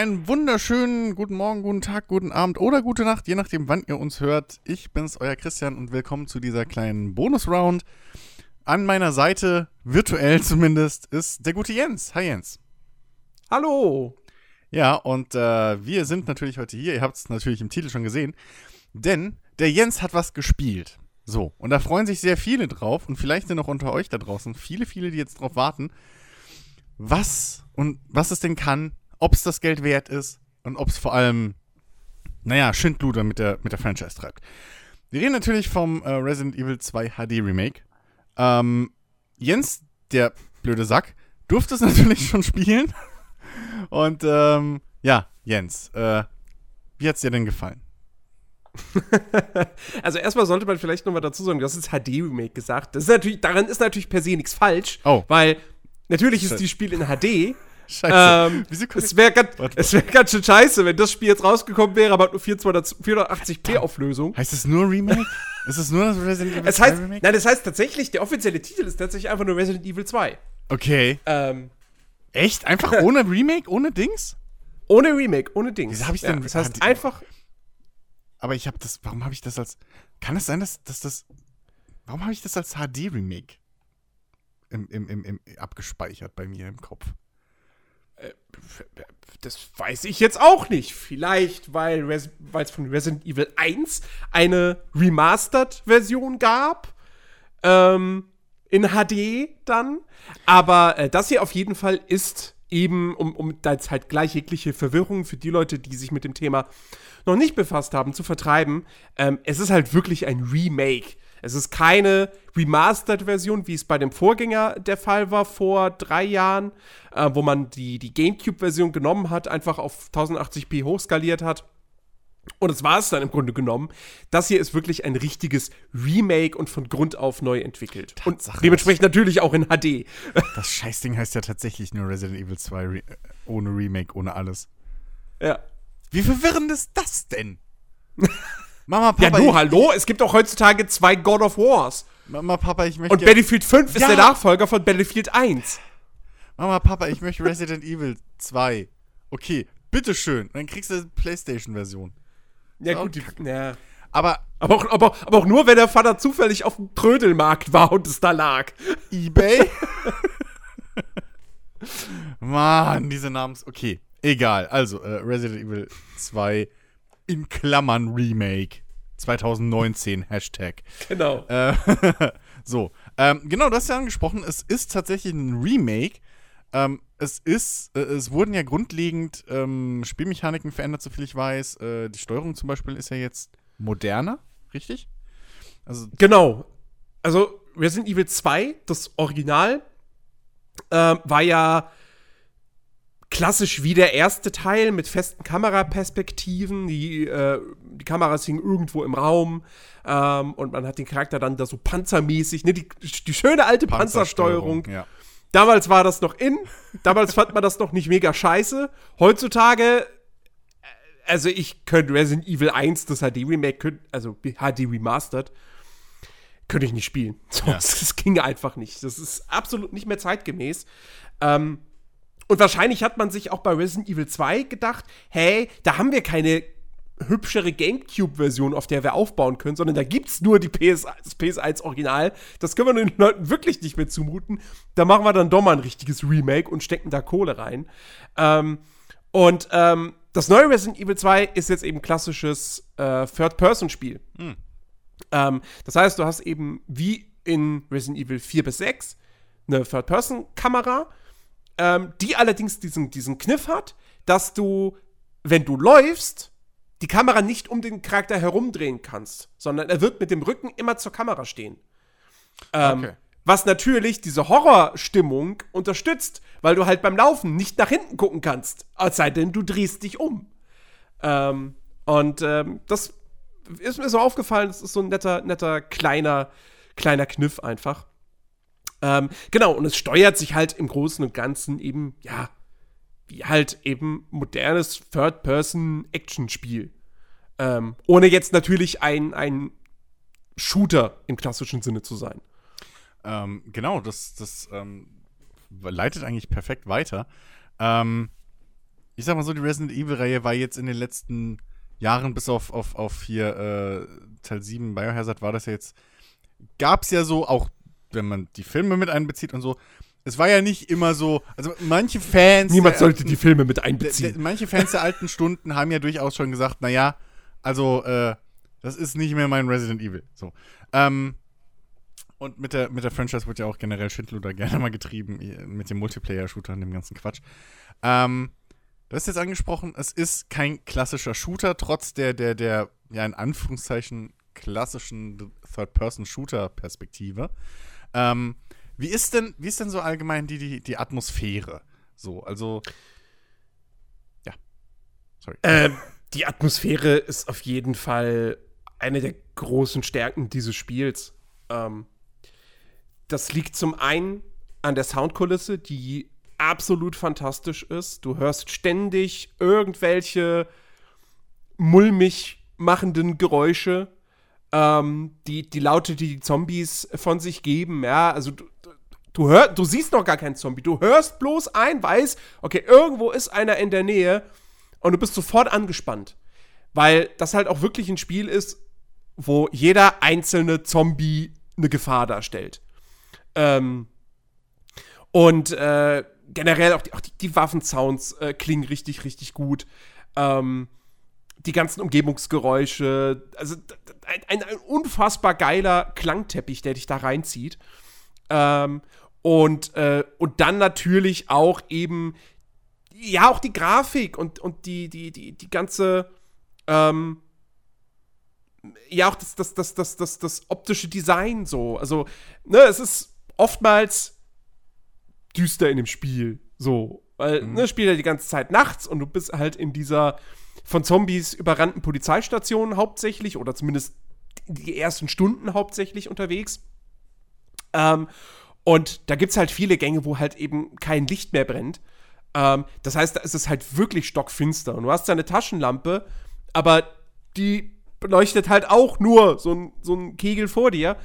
einen wunderschönen guten Morgen, guten Tag, guten Abend oder gute Nacht, je nachdem, wann ihr uns hört. Ich bin's, euer Christian und willkommen zu dieser kleinen Bonus-Round. An meiner Seite, virtuell zumindest, ist der gute Jens. Hi Jens. Hallo. Ja, und äh, wir sind natürlich heute hier, ihr habt es natürlich im Titel schon gesehen, denn der Jens hat was gespielt. So, und da freuen sich sehr viele drauf und vielleicht sind auch unter euch da draußen viele, viele, die jetzt drauf warten, was und was es denn kann, ob es das Geld wert ist und ob es vor allem, naja, Schindluder mit der, mit der Franchise treibt. Wir reden natürlich vom äh, Resident Evil 2 HD Remake. Ähm, Jens, der blöde Sack, durfte es natürlich schon spielen. Und ähm, ja, Jens, äh, wie hat's dir denn gefallen? also erstmal sollte man vielleicht nochmal dazu sagen, du hast jetzt HD-Remake gesagt. Das ist natürlich, daran ist natürlich per se nichts falsch, Oh. weil natürlich ist dieses Spiel in HD. Scheiße. Ähm, es wäre ganz, wär ganz schön scheiße, wenn das Spiel jetzt rausgekommen wäre, aber nur 480p Auflösung. Heißt es nur Remake? ist es nur das Resident Evil Es 2 heißt, Remake? nein, das heißt tatsächlich, der offizielle Titel ist tatsächlich einfach nur Resident Evil 2. Okay. Ähm, Echt? Einfach ohne Remake? Ohne Dings? ohne Remake, ohne Dings. Wieso hab ich's denn- das heißt HD einfach, Aber ich habe das. Warum habe ich das als. Kann es sein, dass, dass das. Warum habe ich das als HD-Remake im, im, im, im, abgespeichert bei mir im Kopf? Das weiß ich jetzt auch nicht. Vielleicht, weil es von Resident Evil 1 eine Remastered-Version gab. Ähm, in HD dann. Aber äh, das hier auf jeden Fall ist eben, um, um da jetzt halt gleich jegliche Verwirrung für die Leute, die sich mit dem Thema noch nicht befasst haben, zu vertreiben. Ähm, es ist halt wirklich ein Remake. Es ist keine Remastered-Version, wie es bei dem Vorgänger der Fall war vor drei Jahren, äh, wo man die, die GameCube-Version genommen hat, einfach auf 1080p hochskaliert hat. Und das war es dann im Grunde genommen. Das hier ist wirklich ein richtiges Remake und von Grund auf neu entwickelt. Tatsache, und dementsprechend natürlich auch in HD. Das Scheißding heißt ja tatsächlich nur Resident Evil 2 Re äh, ohne Remake, ohne alles. ja. Wie verwirrend ist das denn? Mama, Ja, Papa, du, ich, hallo? Es gibt auch heutzutage zwei God of Wars. Mama, Papa, ich möchte. Und Battlefield 5 ist Ja. der Nachfolger von Battlefield 1. Mama, Papa, ich möchte Resident Evil 2. Okay, bitteschön. Dann kriegst du eine Playstation-Version. Ja, gut, die, ja. Aber Aber auch, aber, aber auch nur, wenn der Vater zufällig auf dem Trödelmarkt war und es da lag. eBay? Mann, diese Namens. Okay, egal. Also, äh, Resident Evil 2 in Klammern Remake. 2019, Hashtag. Genau. Äh, so, ähm, genau, du hast ja angesprochen, es ist tatsächlich ein Remake. Ähm, es ist, äh, es wurden ja grundlegend ähm, Spielmechaniken verändert, soviel ich weiß. Äh, die Steuerung zum Beispiel ist ja jetzt moderner, richtig? Also, Genau. Also Resident Evil 2, das Original, ähm, war ja klassisch wie der erste Teil mit festen Kameraperspektiven. Die, äh, die Kameras hingen irgendwo im Raum ähm, und man hat den Charakter dann da so panzermäßig, ne, die, die schöne alte Panzersteuerung. Ja. Damals war das noch in, damals fand man das noch nicht mega scheiße. Heutzutage, äh, also ich könnte Resident Evil 1, das HD-Remake, könnt- also HD Remastered, könnte ich nicht spielen. So, Ja. das, das ging einfach nicht. Das ist absolut nicht mehr zeitgemäß. Ähm, und wahrscheinlich hat man sich auch bei Resident Evil 2 gedacht, hey, da haben wir keine hübschere Gamecube-Version, auf der wir aufbauen können, sondern da gibt's nur die PS, das PS1-Original. Das können wir den Leuten wirklich nicht mehr zumuten. Da machen wir dann doch mal ein richtiges Remake und stecken da Kohle rein. Ähm, und ähm, das neue Resident Evil 2 ist jetzt eben klassisches äh, Third-Person-Spiel. Ähm, das heißt, du hast eben wie in Resident Evil 4 bis 6 eine Third-Person-Kamera, ähm, die allerdings diesen, diesen Kniff hat, dass du, wenn du läufst, die Kamera nicht um den Charakter herumdrehen kannst, sondern er wird mit dem Rücken immer zur Kamera stehen. Ähm, Okay. Was natürlich diese Horrorstimmung unterstützt, weil du halt beim Laufen nicht nach hinten gucken kannst, es sei denn, du drehst dich um. Ähm, und ähm, das ist mir so aufgefallen, das ist so ein netter, netter, kleiner, kleiner Kniff einfach. Ähm, genau, und es steuert sich halt im Großen und Ganzen eben, ja, wie halt eben modernes Third-Person-Action-Spiel. Ähm, ohne jetzt natürlich ein, ein Shooter im klassischen Sinne zu sein. Ähm, genau, das, das ähm, leitet eigentlich perfekt weiter. Ähm, ich sag mal so, die Resident Evil-Reihe war jetzt in den letzten Jahren, bis auf, auf, auf hier äh, Teil 7 Biohazard, war das ja jetzt, gab es ja so, auch wenn man die Filme mit einbezieht und so, es war ja nicht immer so, also manche Fans. Niemand sollte die Filme mit einbeziehen. Der, manche Fans der alten Stunden haben ja durchaus schon gesagt, naja, also, äh, das ist nicht mehr mein Resident Evil. So. Ähm, und mit der, mit der Franchise wird ja auch generell Schindluder gerne mal getrieben, mit dem Multiplayer-Shooter und dem ganzen Quatsch. Ähm, du hast jetzt angesprochen, es ist kein klassischer Shooter, trotz der, der, der, ja, in Anführungszeichen klassischen Third-Person-Shooter-Perspektive. Ähm, wie ist denn, wie ist denn so allgemein die, die, die Atmosphäre? So, also. Ja. Sorry. Ähm, die Atmosphäre ist auf jeden Fall eine der großen Stärken dieses Spiels. Ähm, das liegt zum einen an der Soundkulisse, die absolut fantastisch ist. Du hörst ständig irgendwelche mulmig machenden Geräusche, ähm, die, die Laute, die die Zombies von sich geben. Ja, also du, du, hör, du siehst noch gar keinen Zombie. Du hörst bloß ein, weiß, okay, irgendwo ist einer in der Nähe und du bist sofort angespannt. Weil das halt auch wirklich ein Spiel ist, wo jeder einzelne Zombie eine Gefahr darstellt. Ähm, und äh, generell auch die, auch die, die Waffensounds äh, klingen richtig, richtig gut. Ähm, die ganzen Umgebungsgeräusche, also ein, ein, unfassbar geiler Klangteppich, der dich da reinzieht. Ähm, und, äh, und dann natürlich auch eben, ja, auch die Grafik und, und die, die, die, die ganze, ähm, ja, auch das, das, das, das, das, das optische Design so. Also, ne, es ist oftmals düster in dem Spiel. So. Weil, mhm. ne, spielt ja die ganze Zeit nachts und du bist halt in dieser von Zombies überrannten Polizeistation hauptsächlich oder zumindest die ersten Stunden hauptsächlich unterwegs. Ähm, und da gibt es halt viele Gänge, wo halt eben kein Licht mehr brennt. Ähm, das heißt, da ist es halt wirklich stockfinster. Und du hast deine Taschenlampe, aber die beleuchtet halt auch nur so ein, so ein Kegel vor dir.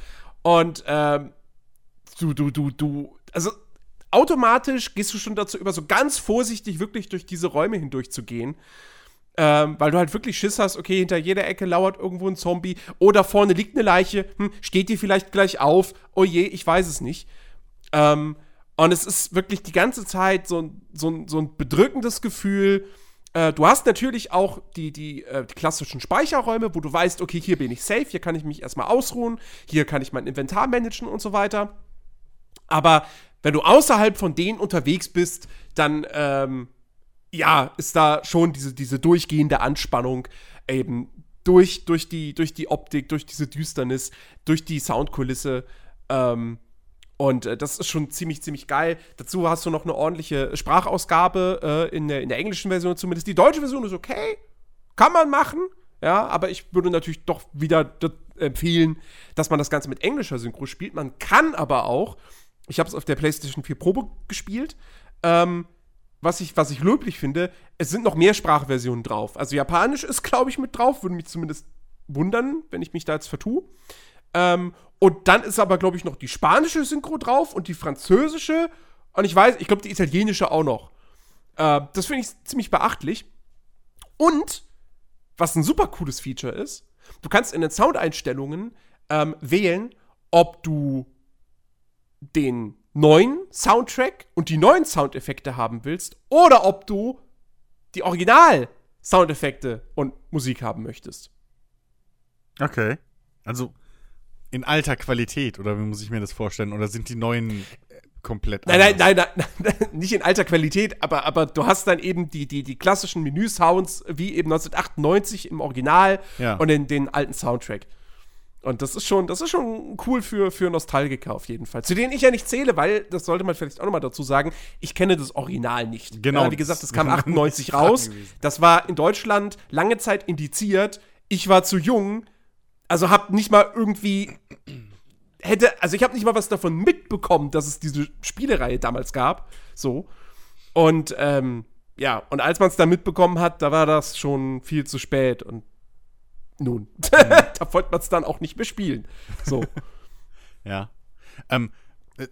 Und ähm, du, du, du, du, also automatisch gehst du schon dazu über, so ganz vorsichtig wirklich durch diese Räume hindurch zu gehen. Ähm, weil du halt wirklich Schiss hast, okay, hinter jeder Ecke lauert irgendwo ein Zombie oder vorne liegt eine Leiche, hm, steht die vielleicht gleich auf, oh je, ich weiß es nicht. Ähm, und es ist wirklich die ganze Zeit so, so, so ein bedrückendes Gefühl. Äh, du hast natürlich auch die, die, äh, die, klassischen Speicherräume, wo du weißt, okay, hier bin ich safe, hier kann ich mich erstmal ausruhen, hier kann ich mein Inventar managen und so weiter. Aber wenn du außerhalb von denen unterwegs bist, dann ähm, ja, ist da schon diese, diese durchgehende Anspannung eben durch, durch, die, durch die Optik, durch diese Düsternis, durch die Soundkulisse. Ähm, und äh, das ist schon ziemlich, ziemlich geil. Dazu hast du noch eine ordentliche Sprachausgabe äh, in, der, in der englischen Version zumindest. Die deutsche Version ist okay, kann man machen. Ja, aber ich würde natürlich doch wieder empfehlen, dass man das Ganze mit englischer Synchro spielt. Man kann aber auch, ich habe es auf der PlayStation 4 Probe gespielt, ähm, was ich, was ich löblich finde, es sind noch mehr Sprachversionen drauf. Also Japanisch ist, glaube ich, mit drauf, würde mich zumindest wundern, wenn ich mich da jetzt vertue. Ähm, und dann ist aber, glaube ich, noch die spanische Synchro drauf und die französische. Und ich weiß, ich glaube, die italienische auch noch. Äh, das finde ich ziemlich beachtlich. Und, was ein super cooles Feature ist, du kannst in den Soundeinstellungen ähm, wählen, ob du den neuen Soundtrack und die neuen Soundeffekte haben willst oder ob du die Original-Soundeffekte und Musik haben möchtest. Okay. Also in alter Qualität, oder wie muss ich mir das vorstellen? Oder sind die neuen äh, komplett nein, nein, nein, nein, nein, nicht in alter Qualität, aber, aber du hast dann eben die, die, die klassischen Menü-Sounds wie eben 1998 im Original ja. und in den alten Soundtrack. Und das ist schon, das ist schon cool für, für Nostalgiker auf jeden Fall. Zu denen ich ja nicht zähle, weil, das sollte man vielleicht auch nochmal dazu sagen, ich kenne das Original nicht. Genau. Ja, wie gesagt, das kam 98 raus. Das war in Deutschland lange Zeit indiziert. Ich war zu jung, also hab nicht mal irgendwie hätte, also ich habe nicht mal was davon mitbekommen, dass es diese Spielereihe damals gab. So. Und ähm, ja, und als man es dann mitbekommen hat, da war das schon viel zu spät. Und nun, mhm. da wollte man es dann auch nicht mehr spielen. So. ja. Ähm, äh,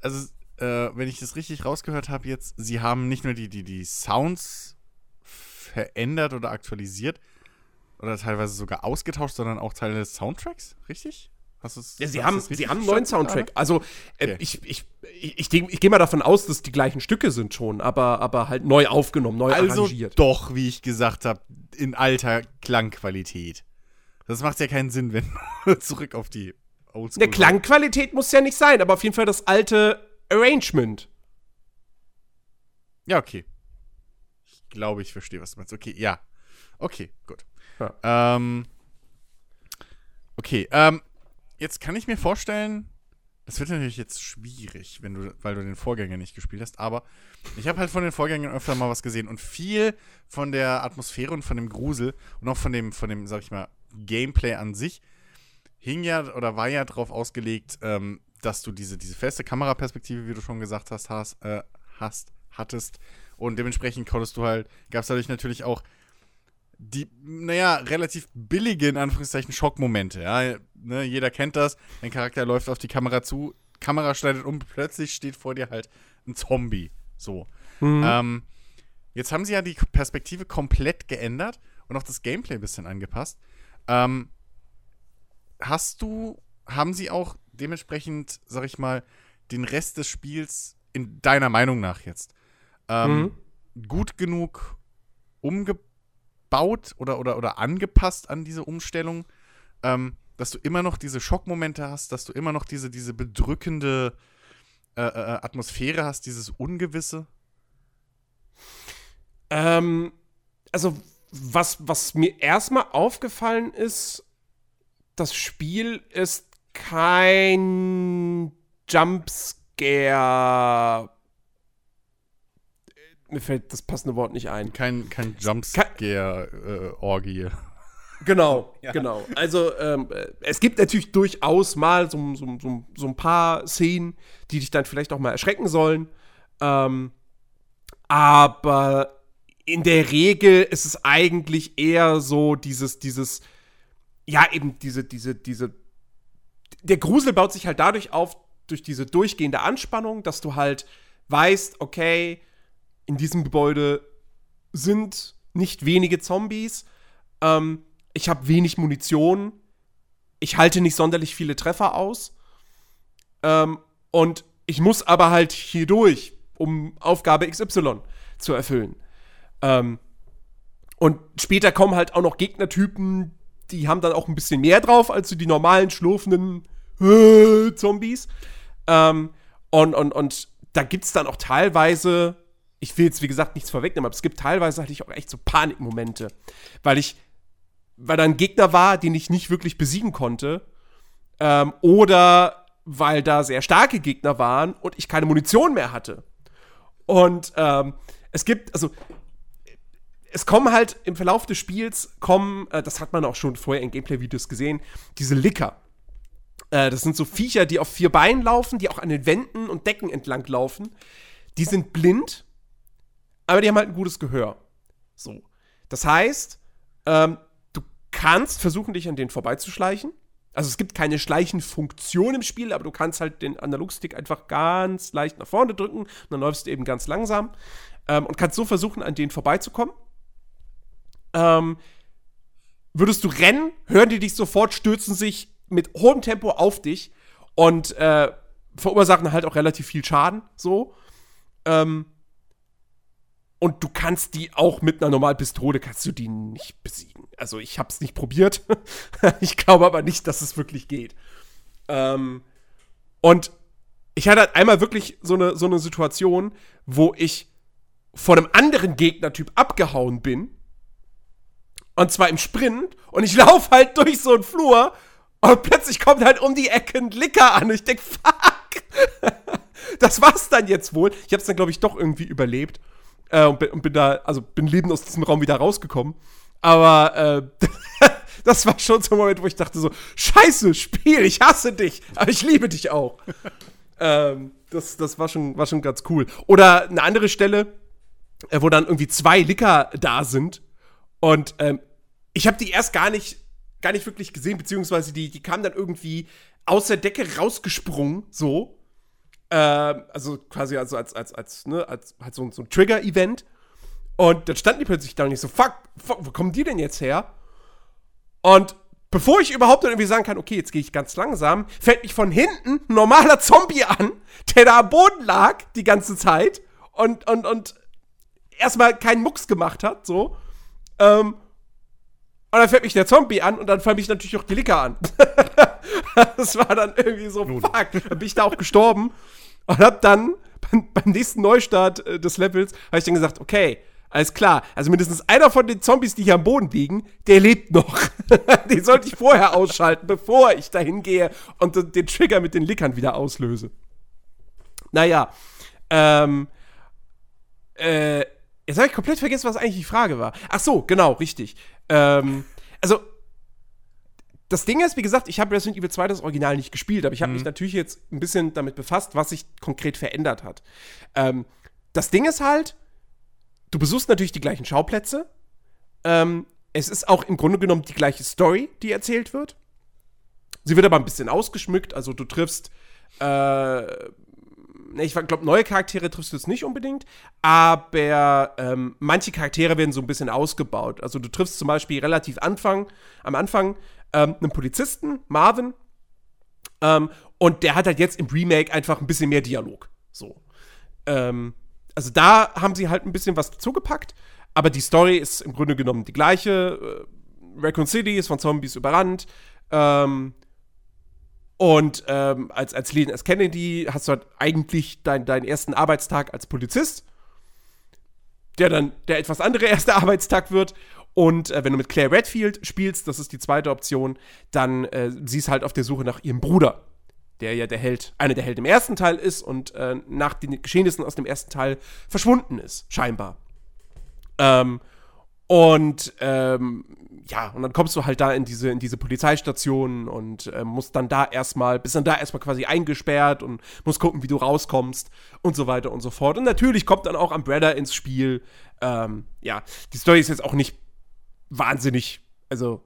also, äh, wenn ich das richtig rausgehört habe jetzt, sie haben nicht nur die, die, die Sounds verändert oder aktualisiert oder teilweise sogar ausgetauscht, sondern auch Teile des Soundtracks, richtig? Hast ja, sie haben, sie haben einen neuen Soundtrack. Also, äh, okay. ich, ich, ich, ich, ich gehe mal davon aus, dass die gleichen Stücke sind schon, aber, aber halt neu aufgenommen, neu also arrangiert. Doch, wie ich gesagt habe, in alter Klangqualität. Das macht ja keinen Sinn, wenn zurück auf die Oldschool. Eine Klangqualität muss ja nicht sein, aber auf jeden Fall das alte Arrangement. Ja, okay. Ich glaube, ich verstehe, was du meinst. Okay, ja. Okay, gut. Ja. Ähm, okay, ähm, jetzt kann ich mir vorstellen, das wird natürlich jetzt schwierig, wenn du, weil du den Vorgänger nicht gespielt hast, aber ich habe halt von den Vorgängern öfter mal was gesehen und viel von der Atmosphäre und von dem Grusel und auch von dem, von dem, sag ich mal, Gameplay an sich hing ja oder war ja darauf ausgelegt, ähm, dass du diese, diese feste Kameraperspektive, wie du schon gesagt hast, hast, äh, hast hattest. Und dementsprechend konntest du halt, gab es dadurch natürlich auch die, naja, relativ billige, in Anführungszeichen, Schockmomente. Ja? Ne, jeder kennt das. Dein Charakter läuft auf die Kamera zu, Kamera schneidet um, plötzlich steht vor dir halt ein Zombie. So. Mhm. Ähm, jetzt haben sie ja die Perspektive komplett geändert und auch das Gameplay ein bisschen angepasst. Ähm, hast du, haben sie auch dementsprechend, sag ich mal, den Rest des Spiels in deiner Meinung nach jetzt ähm, mhm. gut genug umgebaut oder, oder, oder angepasst an diese Umstellung, ähm, dass du immer noch diese Schockmomente hast, dass du immer noch diese, diese bedrückende äh, äh, Atmosphäre hast, dieses Ungewisse? Ähm, also, was, was mir erstmal aufgefallen ist, das Spiel ist kein Jumpscare mir fällt das passende Wort nicht ein. Kein, kein Jumpscare-Orgie. Äh, genau, ja. genau. Also ähm, es gibt natürlich durchaus mal so, so, so, so, ein paar Szenen, die dich dann vielleicht auch mal erschrecken sollen. Ähm, aber in der Regel ist es eigentlich eher so dieses, dieses, ja, eben diese, diese, diese, der Grusel baut sich halt dadurch auf, durch diese durchgehende Anspannung, dass du halt weißt, okay, in diesem Gebäude sind nicht wenige Zombies. Ähm, ich habe wenig Munition. Ich halte nicht sonderlich viele Treffer aus. Ähm, und ich muss aber halt hier durch, um Aufgabe XY zu erfüllen. Ähm, und später kommen halt auch noch Gegnertypen, die haben dann auch ein bisschen mehr drauf als so die normalen schlurfenden äh, Zombies. Ähm, und, und, und da gibt es dann auch teilweise ich will jetzt, wie gesagt, nichts vorwegnehmen, aber es gibt teilweise hatte ich auch echt so Panikmomente, weil ich, weil da ein Gegner war, den ich nicht wirklich besiegen konnte, ähm, oder weil da sehr starke Gegner waren und ich keine Munition mehr hatte. Und ähm, es gibt, also es kommen halt im Verlauf des Spiels, kommen, äh, das hat man auch schon vorher in Gameplay-Videos gesehen, diese Licker. Äh, das sind so Viecher, die auf vier Beinen laufen, die auch an den Wänden und Decken entlang laufen. Die sind blind aber die haben halt ein gutes Gehör. So. Das heißt, ähm, kannst versuchen, dich an denen vorbeizuschleichen. Also es gibt keine Schleichenfunktion im Spiel, aber du kannst halt den Analogstick einfach ganz leicht nach vorne drücken und dann läufst du eben ganz langsam ähm, und kannst so versuchen, an denen vorbeizukommen. Ähm, würdest du rennen, hören die dich sofort, stürzen sich mit hohem Tempo auf dich und äh, verursachen halt auch relativ viel Schaden. So. Ähm, und du kannst die auch mit einer normalen Pistole, kannst du die nicht besiegen. Also ich habe es nicht probiert. ich glaube aber nicht, dass es wirklich geht. Ähm, und ich hatte einmal wirklich so eine, so eine Situation, wo ich von einem anderen Gegnertyp abgehauen bin. Und zwar im Sprint. Und ich laufe halt durch so einen Flur. Und plötzlich kommt halt um die Ecke ein Licker an. Und ich denke, fuck. das war's dann jetzt wohl. Ich habe es dann, glaube ich, doch irgendwie überlebt. Äh, und, bin, und, bin, da, also bin lebend aus diesem Raum wieder rausgekommen. Aber äh, das war schon so ein Moment, wo ich dachte so, scheiße, Spiel, ich hasse dich, aber ich liebe dich auch. ähm, das das war, schon, war schon ganz cool. Oder eine andere Stelle, äh, wo dann irgendwie zwei Licker da sind. Und ähm, ich habe die erst gar nicht, gar nicht wirklich gesehen, beziehungsweise die, die kamen dann irgendwie aus der Decke rausgesprungen, so. Ähm, also quasi also als, als, als, ne, als halt so, so ein Trigger-Event. Und dann standen die plötzlich da und ich so, fuck, fuck, wo kommen die denn jetzt her? Und bevor ich überhaupt irgendwie sagen kann, okay, jetzt gehe ich ganz langsam, fällt mich von hinten ein normaler Zombie an, der da am Boden lag die ganze Zeit und, und, und erstmal keinen Mucks gemacht hat, so. Ähm, und dann fällt mich der Zombie an und dann fällt mich natürlich auch die Licker an. das war dann irgendwie so, Nun. fuck. Dann bin ich da auch gestorben und hab dann beim, beim nächsten Neustart äh, des Levels, habe ich dann gesagt, okay, alles klar. Also mindestens einer von den Zombies, die hier am Boden liegen, der lebt noch. den sollte ich vorher ausschalten, bevor ich dahin gehe und den Trigger mit den Lickern wieder auslöse. Naja, ähm, äh, jetzt habe ich komplett vergessen, was eigentlich die Frage war. Ach so, genau, richtig. Ähm, also, das Ding ist, wie gesagt, ich habe Resident Evil 2 das Original nicht gespielt, aber ich habe mich natürlich jetzt ein bisschen damit befasst, was sich konkret verändert hat. Ähm, das Ding ist halt, du besuchst natürlich die gleichen Schauplätze. Ähm, es ist auch im Grunde genommen die gleiche Story, die erzählt wird. Sie wird aber ein bisschen ausgeschmückt, also du triffst äh, ne, ich glaube, neue Charaktere triffst du jetzt nicht unbedingt, aber ähm, manche Charaktere werden so ein bisschen ausgebaut. Also du triffst zum Beispiel relativ Anfang, am Anfang ähm, einen Polizisten, Marvin, ähm, und der hat halt jetzt im Remake einfach ein bisschen mehr Dialog. So. Ähm, also da haben sie halt ein bisschen was dazugepackt, aber die Story ist im Grunde genommen die gleiche. Äh, Raccoon City ist von Zombies überrannt. Ähm, und ähm, als, als Lean S. Kennedy hast du halt eigentlich dein, deinen ersten Arbeitstag als Polizist, der dann der etwas andere erste Arbeitstag wird. Und äh, wenn du mit Claire Redfield spielst, das ist die zweite Option, dann äh, sie ist halt auf der Suche nach ihrem Bruder, der ja der Held, einer der Helden im ersten Teil ist und äh, nach den Geschehnissen aus dem ersten Teil verschwunden ist, scheinbar. Ähm, und ähm, ja, und dann kommst du halt da in diese, in diese Polizeistation und äh, musst dann da erstmal, bist dann da erstmal quasi eingesperrt und musst gucken, wie du rauskommst und so weiter und so fort. Und natürlich kommt dann auch Umbrella ins Spiel. Ähm, ja, die Story ist jetzt auch nicht wahnsinnig, also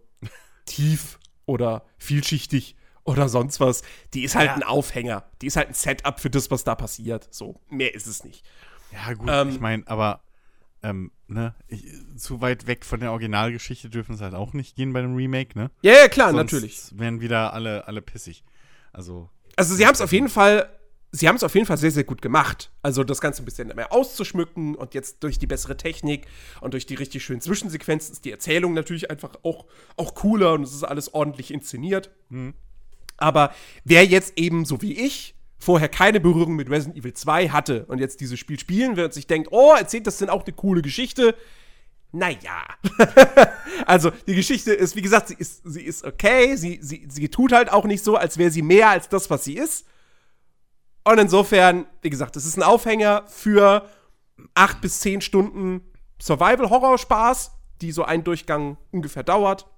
tief oder vielschichtig oder sonst was. Die ist halt Ja. ein Aufhänger. Die ist halt ein Setup für das, was da passiert. So, mehr ist es nicht. Ja, gut, Ähm, ich meine, aber ähm, ne, ich, zu weit weg von der Originalgeschichte dürfen es halt auch nicht gehen bei einem Remake, ne? Ja, ja, klar, Sonst natürlich. werden wieder alle, alle pissig. Also, Also sie haben es auf jeden Fall, sie haben es auf jeden Fall sehr, sehr gut gemacht. Also das Ganze ein bisschen mehr auszuschmücken und jetzt durch die bessere Technik und durch die richtig schönen Zwischensequenzen ist die Erzählung natürlich einfach auch, auch cooler und es ist alles ordentlich inszeniert. Aber wer jetzt eben so wie ich vorher keine Berührung mit Resident Evil 2 hatte und jetzt dieses Spiel spielen will und sich denkt, oh, erzählt das denn auch eine coole Geschichte? Naja. also, die Geschichte ist, wie gesagt, sie ist, sie ist okay. Sie, sie, sie tut halt auch nicht so, als wäre sie mehr als das, was sie ist. Und insofern, wie gesagt, es ist ein Aufhänger für acht bis zehn Stunden Survival-Horror-Spaß, die so ein Durchgang ungefähr dauert.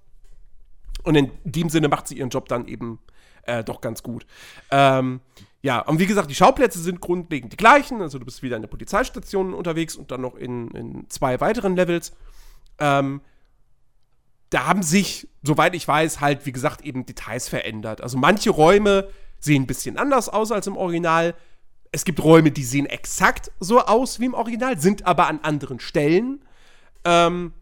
Und in dem Sinne macht sie ihren Job dann eben äh, doch ganz gut. Ähm, ja, und wie gesagt, die Schauplätze sind grundlegend die gleichen. Also du bist wieder in der Polizeistation unterwegs und dann noch in, in zwei weiteren Levels. Ähm, da haben sich, soweit ich weiß, halt, wie gesagt, eben Details verändert. Also manche Räume sehen ein bisschen anders aus als im Original. Es gibt Räume, die sehen exakt so aus wie im Original, sind aber an anderen Stellen. Ähm,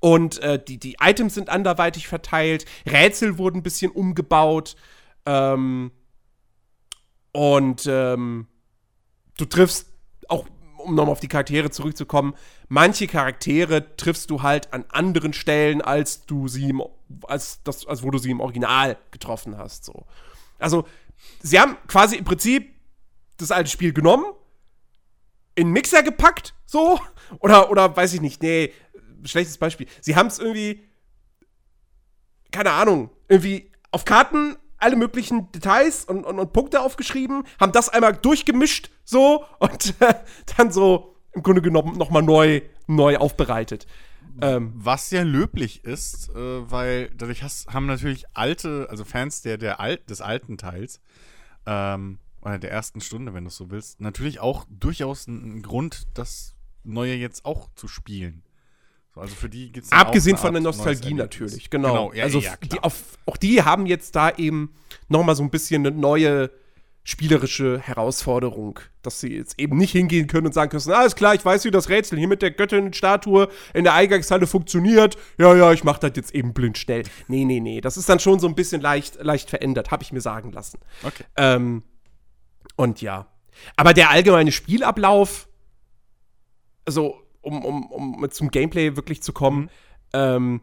und äh, die, die Items sind anderweitig verteilt. Rätsel wurden ein bisschen umgebaut. Ähm, und ähm, du triffst auch, um nochmal auf die Charaktere zurückzukommen, manche Charaktere triffst du halt an anderen Stellen, als du sie im, als das, als wo du sie im Original getroffen hast. So. Also, sie haben quasi im Prinzip das alte Spiel genommen, in einen Mixer gepackt, so, oder, oder weiß ich nicht, nee, schlechtes Beispiel. Sie haben es irgendwie, keine Ahnung, irgendwie auf Karten alle möglichen Details und, und, und Punkte aufgeschrieben, haben das einmal durchgemischt, so, und äh, dann so im Grunde genommen nochmal neu, neu aufbereitet. Ähm, was ja löblich ist, äh, weil dadurch hast, haben natürlich alte, also Fans der, der Alt, des alten Teils, ähm, oder der ersten Stunde, wenn du es so willst, natürlich auch durchaus einen Grund, das Neue jetzt auch zu spielen. So, also für die gibt's dann Abgesehen von der Nostalgie natürlich, genau. ja, also ja, die, auf, auch die haben jetzt da eben noch mal so ein bisschen eine neue spielerische Herausforderung, dass sie jetzt eben nicht hingehen können und sagen können, alles klar, ich weiß, wie das Rätsel hier mit der Göttin-Statue in der Eingangshalle funktioniert. Ja, ja, ich mache das jetzt eben blind schnell. Nee, nee, nee, das ist dann schon so ein bisschen leicht, leicht verändert, habe ich mir sagen lassen. Okay. Ähm, und ja. Aber der allgemeine Spielablauf, also um, um, um zum Gameplay wirklich zu kommen, mhm. ähm,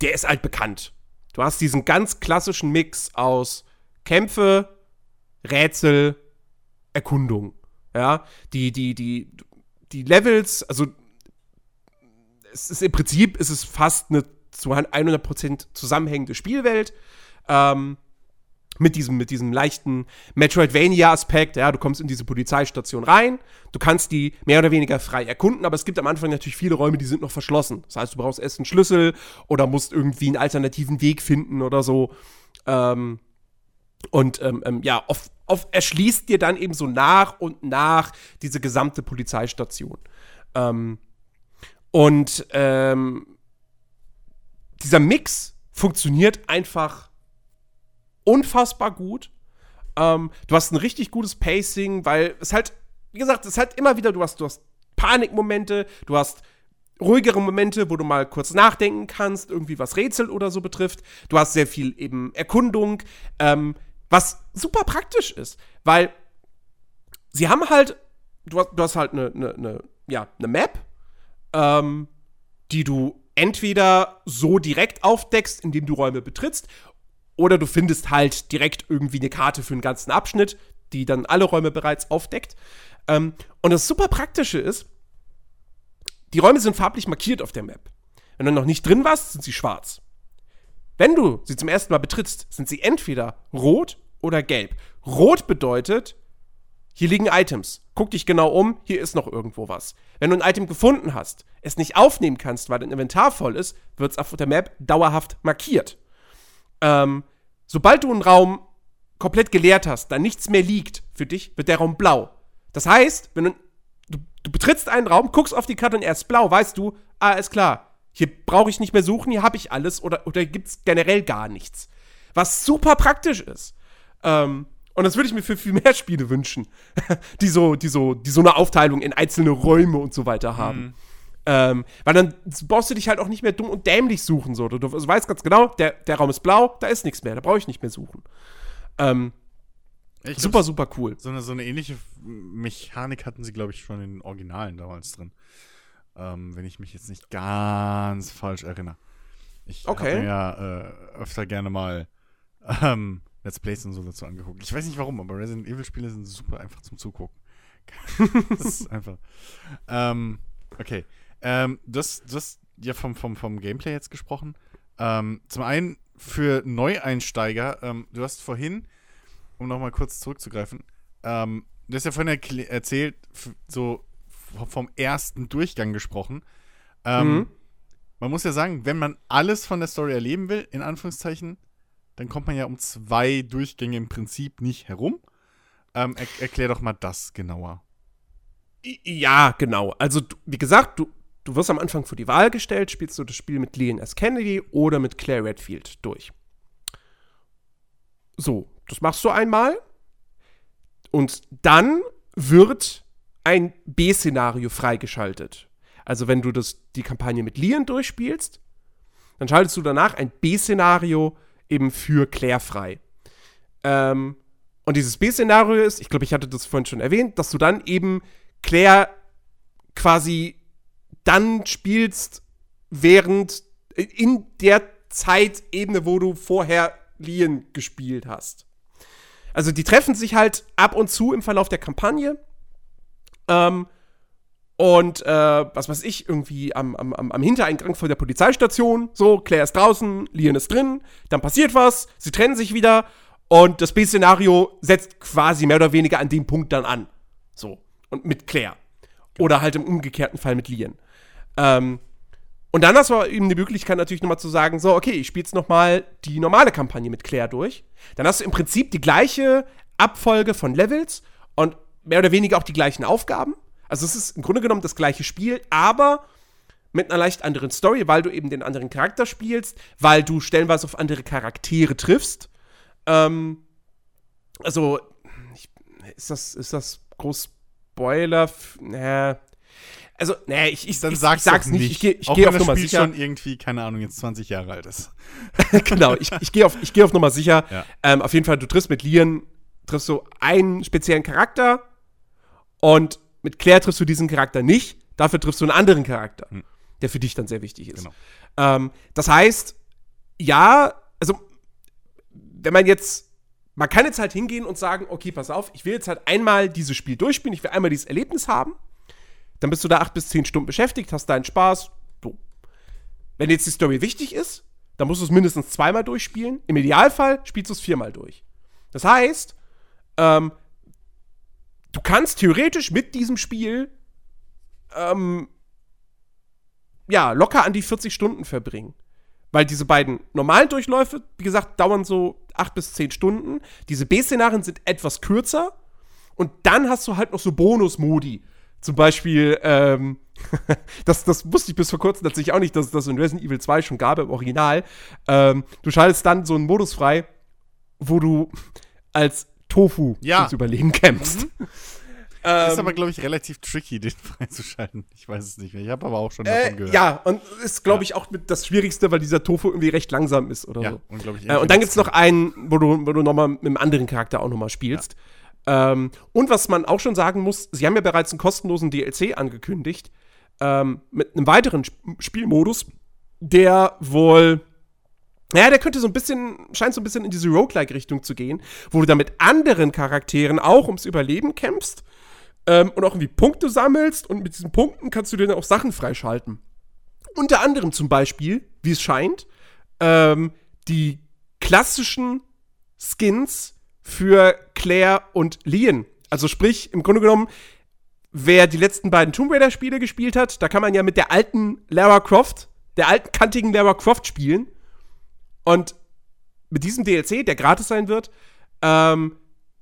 der ist halt bekannt. Du hast diesen ganz klassischen Mix aus Kämpfe, Rätsel, Erkundung. Ja, die, die, die, die Levels, also es ist im Prinzip ist es fast eine zu 100% zusammenhängende Spielwelt. Ähm, mit diesem, mit diesem leichten Metroidvania-Aspekt. Ja, du kommst in diese Polizeistation rein, du kannst die mehr oder weniger frei erkunden, aber es gibt am Anfang natürlich viele Räume, die sind noch verschlossen. Das heißt, du brauchst erst einen Schlüssel oder musst irgendwie einen alternativen Weg finden oder so. Ähm, und ähm, ähm, ja, oft, oft erschließt dir dann eben so nach und nach diese gesamte Polizeistation. Ähm, und ähm, dieser Mix funktioniert einfach unfassbar gut. Ähm, du hast ein richtig gutes Pacing, weil es halt, wie gesagt, es halt immer wieder, du hast, du hast Panikmomente, du hast ruhigere Momente, wo du mal kurz nachdenken kannst, irgendwie was Rätsel oder so betrifft. Du hast sehr viel eben Erkundung, ähm, was super praktisch ist, weil sie haben halt, du hast, du hast halt eine, eine, eine, ja, eine Map, ähm, die du entweder so direkt aufdeckst, indem du Räume betrittst, oder du findest halt direkt irgendwie eine Karte für einen ganzen Abschnitt, die dann alle Räume bereits aufdeckt. Ähm, und das super Praktische ist, die Räume sind farblich markiert auf der Map. Wenn du noch nicht drin warst, sind sie schwarz. Wenn du sie zum ersten Mal betrittst, sind sie entweder rot oder gelb. Rot bedeutet, hier liegen Items. Guck dich genau um, hier ist noch irgendwo was. Wenn du ein Item gefunden hast, es nicht aufnehmen kannst, weil dein Inventar voll ist, wird es auf der Map dauerhaft markiert. Ähm, sobald du einen Raum komplett geleert hast, da nichts mehr liegt für dich, wird der Raum blau. Das heißt, wenn du, du, du betrittst einen Raum, guckst auf die Karte und er ist blau, weißt du, ah, ist klar, hier brauche ich nicht mehr suchen, hier habe ich alles oder, oder gibt es generell gar nichts. Was super praktisch ist. Ähm, und das würde ich mir für viel mehr Spiele wünschen, die so, die so, die so eine Aufteilung in einzelne Räume und so weiter haben. Mhm. Ähm, weil dann brauchst du dich halt auch nicht mehr dumm und dämlich suchen. So. Du, du weißt ganz genau, der, der Raum ist blau, da ist nichts mehr, da brauche ich nicht mehr suchen. Ähm, ich super, glaub, super cool. So eine, so eine ähnliche Mechanik hatten sie, glaube ich, schon in den Originalen damals drin. Ähm, wenn ich mich jetzt nicht ganz falsch erinnere. Ich okay. habe ja äh, öfter gerne mal ähm, Let's Plays und so dazu angeguckt. Ich weiß nicht warum, aber Resident Evil Spiele sind super einfach zum Zugucken. das ist einfach. Ähm, okay. Ähm, du, hast, du hast ja vom, vom, vom Gameplay jetzt gesprochen. Ähm, zum einen für Neueinsteiger, ähm, du hast vorhin, um nochmal kurz zurückzugreifen, ähm, du hast ja vorhin erzählt, so vom ersten Durchgang gesprochen. Ähm, mhm. Man muss ja sagen, wenn man alles von der Story erleben will, in Anführungszeichen, dann kommt man ja um zwei Durchgänge im Prinzip nicht herum. Ähm, er erklär doch mal das genauer. Ja, genau. Also, wie gesagt, du, du wirst am Anfang vor die Wahl gestellt, spielst du das Spiel mit Leon S. Kennedy oder mit Claire Redfield durch. So, das machst du einmal. Und dann wird ein B-Szenario freigeschaltet. Also, wenn du das, die Kampagne mit Leon durchspielst, dann schaltest du danach ein B-Szenario eben für Claire frei. Ähm, und dieses B-Szenario ist, ich glaube, ich hatte das vorhin schon erwähnt, dass du dann eben Claire quasi dann spielst, während in der Zeitebene, wo du vorher Leon gespielt hast. Also die treffen sich halt ab und zu im Verlauf der Kampagne. Ähm, und äh, was weiß ich, irgendwie am, am, am Hintereingang von der Polizeistation, so, Claire ist draußen, Leon ist drin, dann passiert was, sie trennen sich wieder und das B-Szenario setzt quasi mehr oder weniger an dem Punkt dann an. So und mit Claire. Oder halt im umgekehrten Fall mit Lian. Ähm, und dann hast du eben die Möglichkeit natürlich nochmal zu sagen, so, okay, ich spiele jetzt nochmal die normale Kampagne mit Claire durch. Dann hast du im Prinzip die gleiche Abfolge von Levels und mehr oder weniger auch die gleichen Aufgaben. Also es ist im Grunde genommen das gleiche Spiel, aber mit einer leicht anderen Story, weil du eben den anderen Charakter spielst, weil du stellenweise auf andere Charaktere triffst. Ähm, also, ich, ist das, ist das groß Spoiler? Naja. Also, naja, ich, ich, Dann ich, sag's, ich sag's nicht. nicht. Ich gehe ich Auch geh wenn auf das Nummer Spiel sicher. schon irgendwie, keine Ahnung, jetzt 20 Jahre alt ist. genau, ich, ich gehe auf, ich geh auf Nummer sicher. Ja. Ähm, auf jeden Fall, du triffst mit Lian, triffst du einen speziellen Charakter und mit Claire triffst du diesen Charakter nicht. Dafür triffst du einen anderen Charakter, der für dich dann sehr wichtig ist. Genau. Ähm, das heißt, ja, also, wenn man jetzt, man kann jetzt halt hingehen und sagen, okay, pass auf, ich will jetzt halt einmal dieses Spiel durchspielen, ich will einmal dieses Erlebnis haben. Dann bist du da acht bis zehn Stunden beschäftigt, hast deinen Spaß. So. Wenn jetzt die Story wichtig ist, dann musst du es mindestens zweimal durchspielen. Im Idealfall spielst du es viermal durch. Das heißt, ähm, du kannst theoretisch mit diesem Spiel ähm, ja, locker an die 40 Stunden verbringen. Weil diese beiden normalen Durchläufe, wie gesagt, dauern so 8 bis 10 Stunden. Diese B-Szenarien sind etwas kürzer. Und dann hast du halt noch so Bonus-Modi. Zum Beispiel, ähm, das, das wusste ich bis vor kurzem tatsächlich auch nicht, dass es das in Resident Evil 2 schon gab im Original. Ähm, du schaltest dann so einen Modus frei, wo du als Tofu Ja. ums Überleben kämpfst. Ähm, ist aber, glaube ich, relativ tricky, den freizuschalten. Ich weiß es nicht mehr. Ich habe aber auch schon davon Äh, gehört. ja, und ist, glaube ich, auch mit das Schwierigste, weil dieser Tofu irgendwie recht langsam ist oder Ja, so. unglaublich. Äh, und dann gibt es noch einen, wo du, wo du nochmal mit einem anderen Charakter auch nochmal spielst. Ähm, und was man auch schon sagen muss, sie haben ja bereits einen kostenlosen DLC angekündigt, ähm, mit einem weiteren Sp Spielmodus, der wohl. Naja, der könnte so ein bisschen, scheint so ein bisschen in diese Roguelike-Richtung zu gehen, wo du dann mit anderen Charakteren auch ums Überleben kämpfst ähm, und auch irgendwie Punkte sammelst und mit diesen Punkten kannst du dir dann auch Sachen freischalten. Unter anderem zum Beispiel, wie es scheint, ähm, die klassischen Skins für Claire und Lian. Also sprich, im Grunde genommen, wer die letzten beiden Tomb Raider-Spiele gespielt hat, da kann man ja mit der alten Lara Croft, der alten kantigen Lara Croft spielen. Und mit diesem DLC, der gratis sein wird, ähm,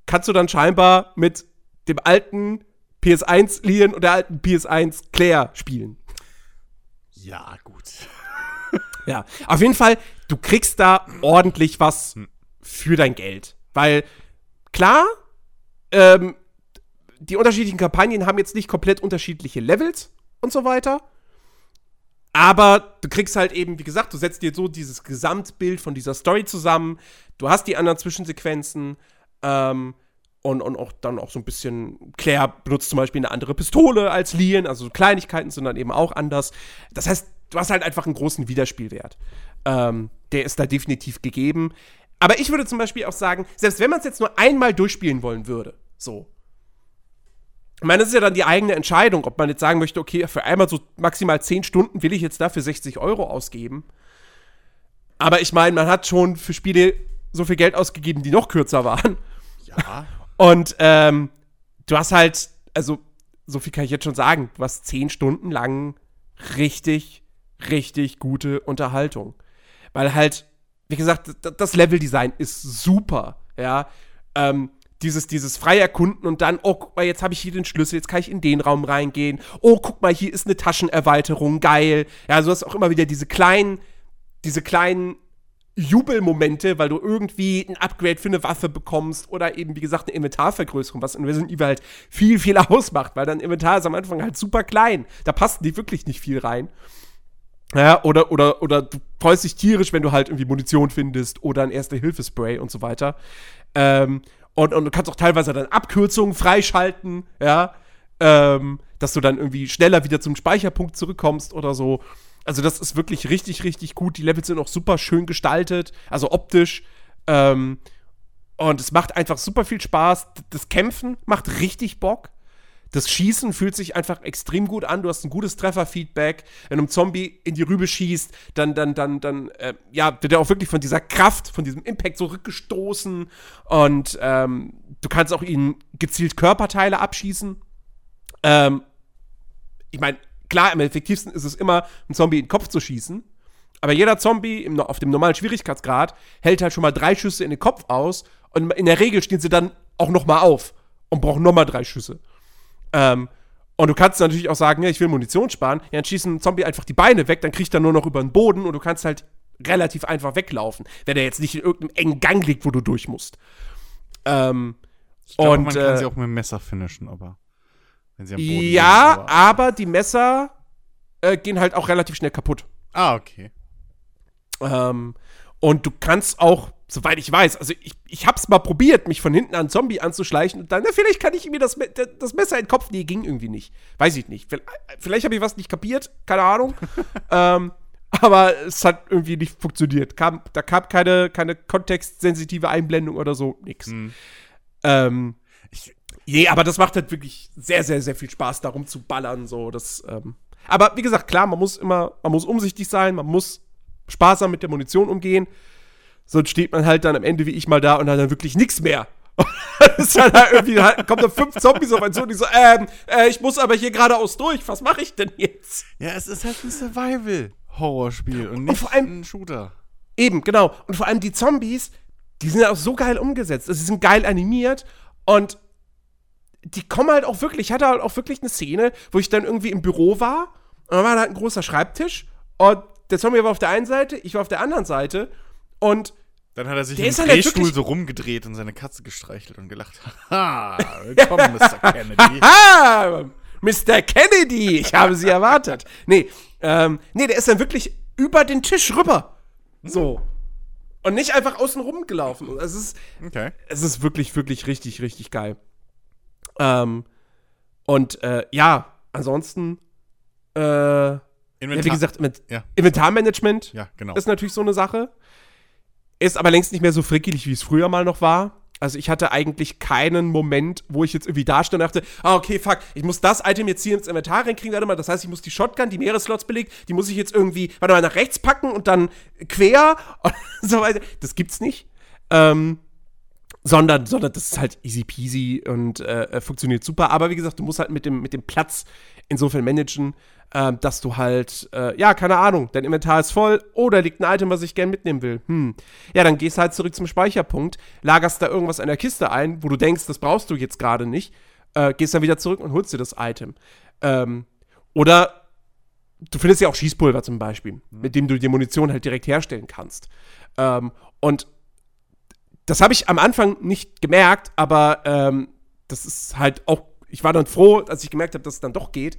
kannst du dann scheinbar mit dem alten PS1 Lian und der alten PS1 Claire spielen. Ja, gut. Ja, auf jeden Fall, du kriegst da ordentlich was für dein Geld. Weil, klar, ähm, die unterschiedlichen Kampagnen haben jetzt nicht komplett unterschiedliche Levels und so weiter. Aber du kriegst halt eben, wie gesagt, du setzt dir so dieses Gesamtbild von dieser Story zusammen. Du hast die anderen Zwischensequenzen. Ähm, und, und auch dann auch so ein bisschen, Claire benutzt zum Beispiel eine andere Pistole als Lian, also so Kleinigkeiten sind dann eben auch anders. Das heißt, du hast halt einfach einen großen Wiederspielwert. Ähm, der ist da definitiv gegeben. Aber ich würde zum Beispiel auch sagen, selbst wenn man es jetzt nur einmal durchspielen wollen würde, so. Ich meine, das ist ja dann die eigene Entscheidung, ob man jetzt sagen möchte, okay, für einmal so maximal 10 Stunden will ich jetzt dafür 60 Euro ausgeben. Aber ich meine, man hat schon für Spiele so viel Geld ausgegeben, die noch kürzer waren. Ja. Und ähm, du hast halt, also so viel kann ich jetzt schon sagen, du hast zehn Stunden lang richtig, richtig gute Unterhaltung. Weil halt, wie gesagt, das Leveldesign ist super, ja. Ähm, dieses, dieses freie Erkunden und dann, oh, guck mal, jetzt habe ich hier den Schlüssel, jetzt kann ich in den Raum reingehen. Oh, guck mal, hier ist eine Taschenerweiterung, geil. Ja, du hast auch immer wieder diese kleinen, diese kleinen Jubelmomente, weil du irgendwie ein Upgrade für eine Waffe bekommst oder eben, wie gesagt, eine Inventarvergrößerung, was in Resident Evil halt viel, viel ausmacht, weil dein Inventar ist am Anfang halt super klein. Da passt die wirklich nicht viel rein. Ja, oder, oder, oder du freust dich tierisch, wenn du halt irgendwie Munition findest oder ein Erste-Hilfe-Spray und so weiter. Ähm, und, und du kannst auch teilweise dann Abkürzungen freischalten, ja, ähm, dass du dann irgendwie schneller wieder zum Speicherpunkt zurückkommst oder so. Also das ist wirklich richtig, richtig gut. Die Levels sind auch super schön gestaltet, also optisch. Ähm, und es macht einfach super viel Spaß. Das Kämpfen macht richtig Bock. Das Schießen fühlt sich einfach extrem gut an. Du hast ein gutes Trefferfeedback. Wenn du einem Zombie in die Rübe schießt, dann, dann, dann, dann, äh, ja, wird er auch wirklich von dieser Kraft, von diesem Impact so rückgestoßen. Und ähm, du kannst auch ihn gezielt Körperteile abschießen. Ähm, ich meine, klar, am effektivsten ist es immer, einen Zombie in den Kopf zu schießen. Aber jeder Zombie im, auf dem normalen Schwierigkeitsgrad hält halt schon mal drei Schüsse in den Kopf aus. Und in der Regel stehen sie dann auch noch mal auf und brauchen noch mal drei Schüsse. Ähm, und du kannst natürlich auch sagen, ja, ich will Munition sparen. Ja, dann schießt ein Zombie einfach die Beine weg, dann kriegt er nur noch über den Boden und du kannst halt relativ einfach weglaufen, wenn er jetzt nicht in irgendeinem engen Gang liegt, wo du durch musst. Ähm, Ich glaube, Und, man kann äh, sie auch mit dem Messer finishen, aber wenn sie am Boden ja, liegen, aber die Messer äh, gehen halt auch relativ schnell kaputt. Ah, okay. Ähm, und du kannst auch, soweit ich weiß, also ich, ich hab's mal probiert, mich von hinten an einen Zombie anzuschleichen und dann, na, vielleicht kann ich mir das, das Messer in den Kopf, nee, ging irgendwie nicht. Weiß ich nicht. Vielleicht, habe ich was nicht kapiert, keine Ahnung. ähm, aber es hat irgendwie nicht funktioniert. Kam, da kam keine, keine kontextsensitive Einblendung oder so, nix. Hm. Ähm, Ich, Nee, aber das macht halt wirklich sehr, sehr, sehr viel Spaß, darum zu ballern. So, das, ähm. Aber wie gesagt, klar, man muss immer, man muss umsichtig sein, man muss sparsam mit der Munition umgehen. Sonst steht man halt dann am Ende wie ich mal da und hat dann wirklich nichts mehr. ist dann halt irgendwie, halt, kommen da fünf Zombies auf einen zu und die so, ähm, äh, ich muss aber hier geradeaus durch, was mache ich denn jetzt? ja, es ist halt ein Survival-Horrorspiel und nicht vor allem- ein Shooter. Eben, genau. Und vor allem die Zombies, die sind auch so geil umgesetzt. Also, sie sind geil animiert und die kommen halt auch wirklich. Ich hatte halt auch wirklich eine Szene, wo ich dann irgendwie im Büro war und dann war da halt ein großer Schreibtisch und der Zombie war auf der einen Seite, ich war auf der anderen Seite und Dann hat er sich Der im halt Drehstuhl so rumgedreht und seine Katze gestreichelt und gelacht. Haha, willkommen, Mr. Kennedy. Ah, Mr. Kennedy, ich habe sie erwartet. Nee, ähm, nee, der ist dann wirklich über den Tisch rüber. So. Und nicht einfach außen rumgelaufen. Es ist, Okay. es ist wirklich, wirklich richtig, richtig geil. Ähm, und äh, ja, ansonsten, äh, ja, Inventar wie gesagt, mit Ja. Inventarmanagement Ja, genau. ist natürlich so eine Sache. Ist aber längst nicht mehr so frickelig, wie es früher mal noch war. Also ich hatte eigentlich keinen Moment, wo ich jetzt irgendwie da stand und dachte, ah, okay, fuck, ich muss das Item jetzt hier ins Inventar reinkriegen, warte mal, das heißt, ich muss die Shotgun, die mehrere Slots belegt, die muss ich jetzt irgendwie, warte mal, nach rechts packen und dann quer und so weiter. Das gibt's nicht. Ähm, sondern, sondern das ist halt easy peasy und äh, äh, funktioniert super. Aber wie gesagt, du musst halt mit dem, mit dem Platz insofern managen, äh, dass du halt, äh, ja, keine Ahnung, dein Inventar ist voll oder liegt ein Item, was ich gern mitnehmen will. Hm. Ja, dann gehst halt zurück zum Speicherpunkt, lagerst da irgendwas in der Kiste ein, wo du denkst, das brauchst du jetzt gerade nicht, äh, gehst dann wieder zurück und holst dir das Item. Ähm, oder du findest ja auch Schießpulver zum Beispiel, mit dem du die Munition halt direkt herstellen kannst. Ähm, und das habe ich am Anfang nicht gemerkt, aber ähm, das ist halt auch, ich war dann froh, als ich gemerkt habe, dass es dann doch geht.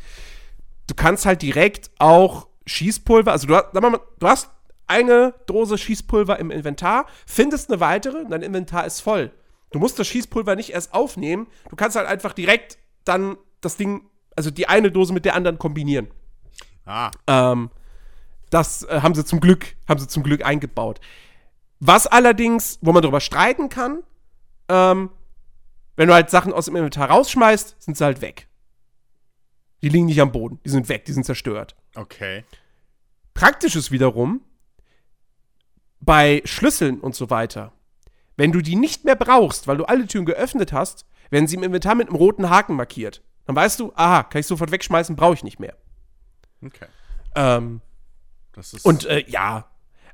Du kannst halt direkt auch Schießpulver, also du, hast- mal, du hast eine Dose Schießpulver im Inventar, findest eine weitere, dein Inventar ist voll. Du musst das Schießpulver nicht erst aufnehmen, du kannst halt einfach direkt dann das Ding, also die eine Dose mit der anderen kombinieren. Ah, Ähm, das äh, haben sie zum Glück, haben sie zum Glück eingebaut. Was allerdings, wo man darüber streiten kann, ähm, wenn du halt Sachen aus dem Inventar rausschmeißt, sind sie halt weg. Die liegen nicht am Boden, die sind weg, die sind zerstört. okay. Praktisch ist wiederum, bei Schlüsseln und so weiter, wenn du die nicht mehr brauchst, weil du alle Türen geöffnet hast, werden sie im Inventar mit einem roten Haken markiert. Dann weißt du, aha, kann ich sofort wegschmeißen, brauche ich nicht mehr. Okay. Ähm. Und äh, ja,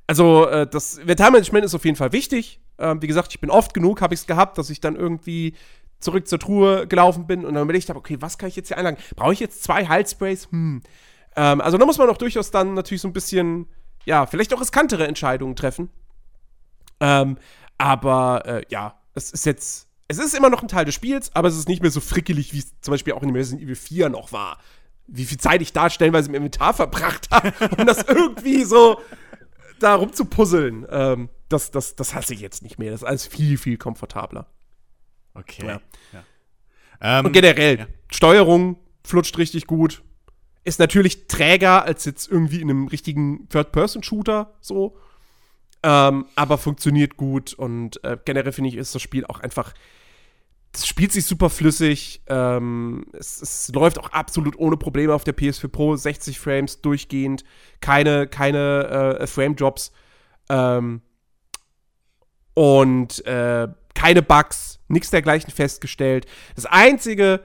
also äh, das Inventarmanagement ist auf jeden Fall wichtig. Ähm, wie gesagt, ich bin oft genug, habe ich es gehabt, dass ich dann irgendwie zurück zur Truhe gelaufen bin und dann überlegt habe, okay, was kann ich jetzt hier einlagen? Brauche ich jetzt zwei Heilsprays? Hm. Ähm, also da muss man auch durchaus dann natürlich so ein bisschen, ja, vielleicht auch riskantere Entscheidungen treffen. Ähm, aber äh, ja, es ist jetzt, es ist immer noch ein Teil des Spiels, aber es ist nicht mehr so frickelig, wie es zum Beispiel auch in Resident Evil 4 noch war. Wie viel Zeit ich da stellenweise im Inventar verbracht habe, um das irgendwie so da rumzupuzzeln. Ähm, das, das, das hasse ich jetzt nicht mehr. Das ist alles viel, viel komfortabler. Okay. Ja. Ja. Ähm, Und generell, ja. Steuerung flutscht richtig gut. Ist natürlich träger als jetzt irgendwie in einem richtigen Third-Person-Shooter so. Ähm, aber funktioniert gut und äh, generell finde ich, ist das Spiel auch einfach. Es spielt sich super flüssig. Ähm, es, es läuft auch absolut ohne Probleme auf der PS4 Pro. 60 Frames durchgehend. Keine, keine äh, Frame-Drops. Ähm, und äh, keine Bugs, nichts dergleichen festgestellt. Das einzige,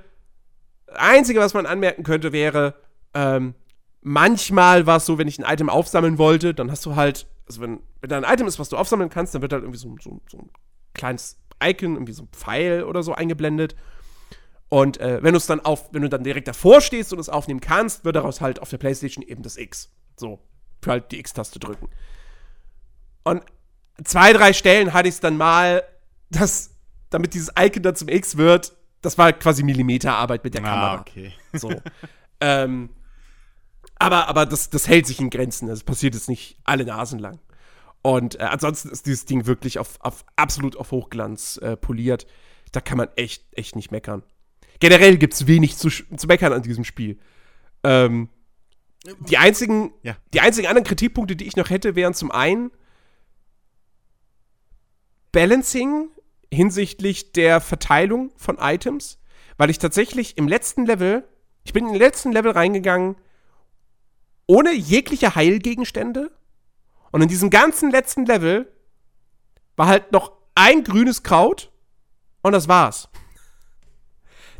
einzige, was man anmerken könnte, wäre, ähm, manchmal war es so, wenn ich ein Item aufsammeln wollte, dann hast du halt, also wenn, wenn da ein Item ist, was du aufsammeln kannst, dann wird halt irgendwie so, so, so ein kleines Icon, irgendwie so ein Pfeil oder so eingeblendet. Und äh, wenn du es dann auf, wenn du dann direkt davor stehst und es aufnehmen kannst, wird daraus halt auf der Playstation eben das X. So, für halt die X-Taste drücken. Und zwei, drei Stellen hatte ich es dann mal, dass damit dieses Icon dann zum X wird, das war quasi Millimeterarbeit mit der Kamera. Ah, okay. So. ähm, aber aber das, das hält sich in Grenzen. Das passiert jetzt nicht alle Nasen lang. Und äh, ansonsten ist dieses Ding wirklich auf, auf absolut auf Hochglanz äh, poliert. Da kann man echt, echt nicht meckern. Generell gibt es wenig zu, zu meckern an diesem Spiel. Ähm, die einzigen, Ja. die einzigen anderen Kritikpunkte, die ich noch hätte, wären zum einen Balancing hinsichtlich der Verteilung von Items, weil ich tatsächlich im letzten Level, ich bin in den letzten Level reingegangen, ohne jegliche Heilgegenstände. Und in diesem ganzen letzten Level war halt noch ein grünes Kraut und das war's.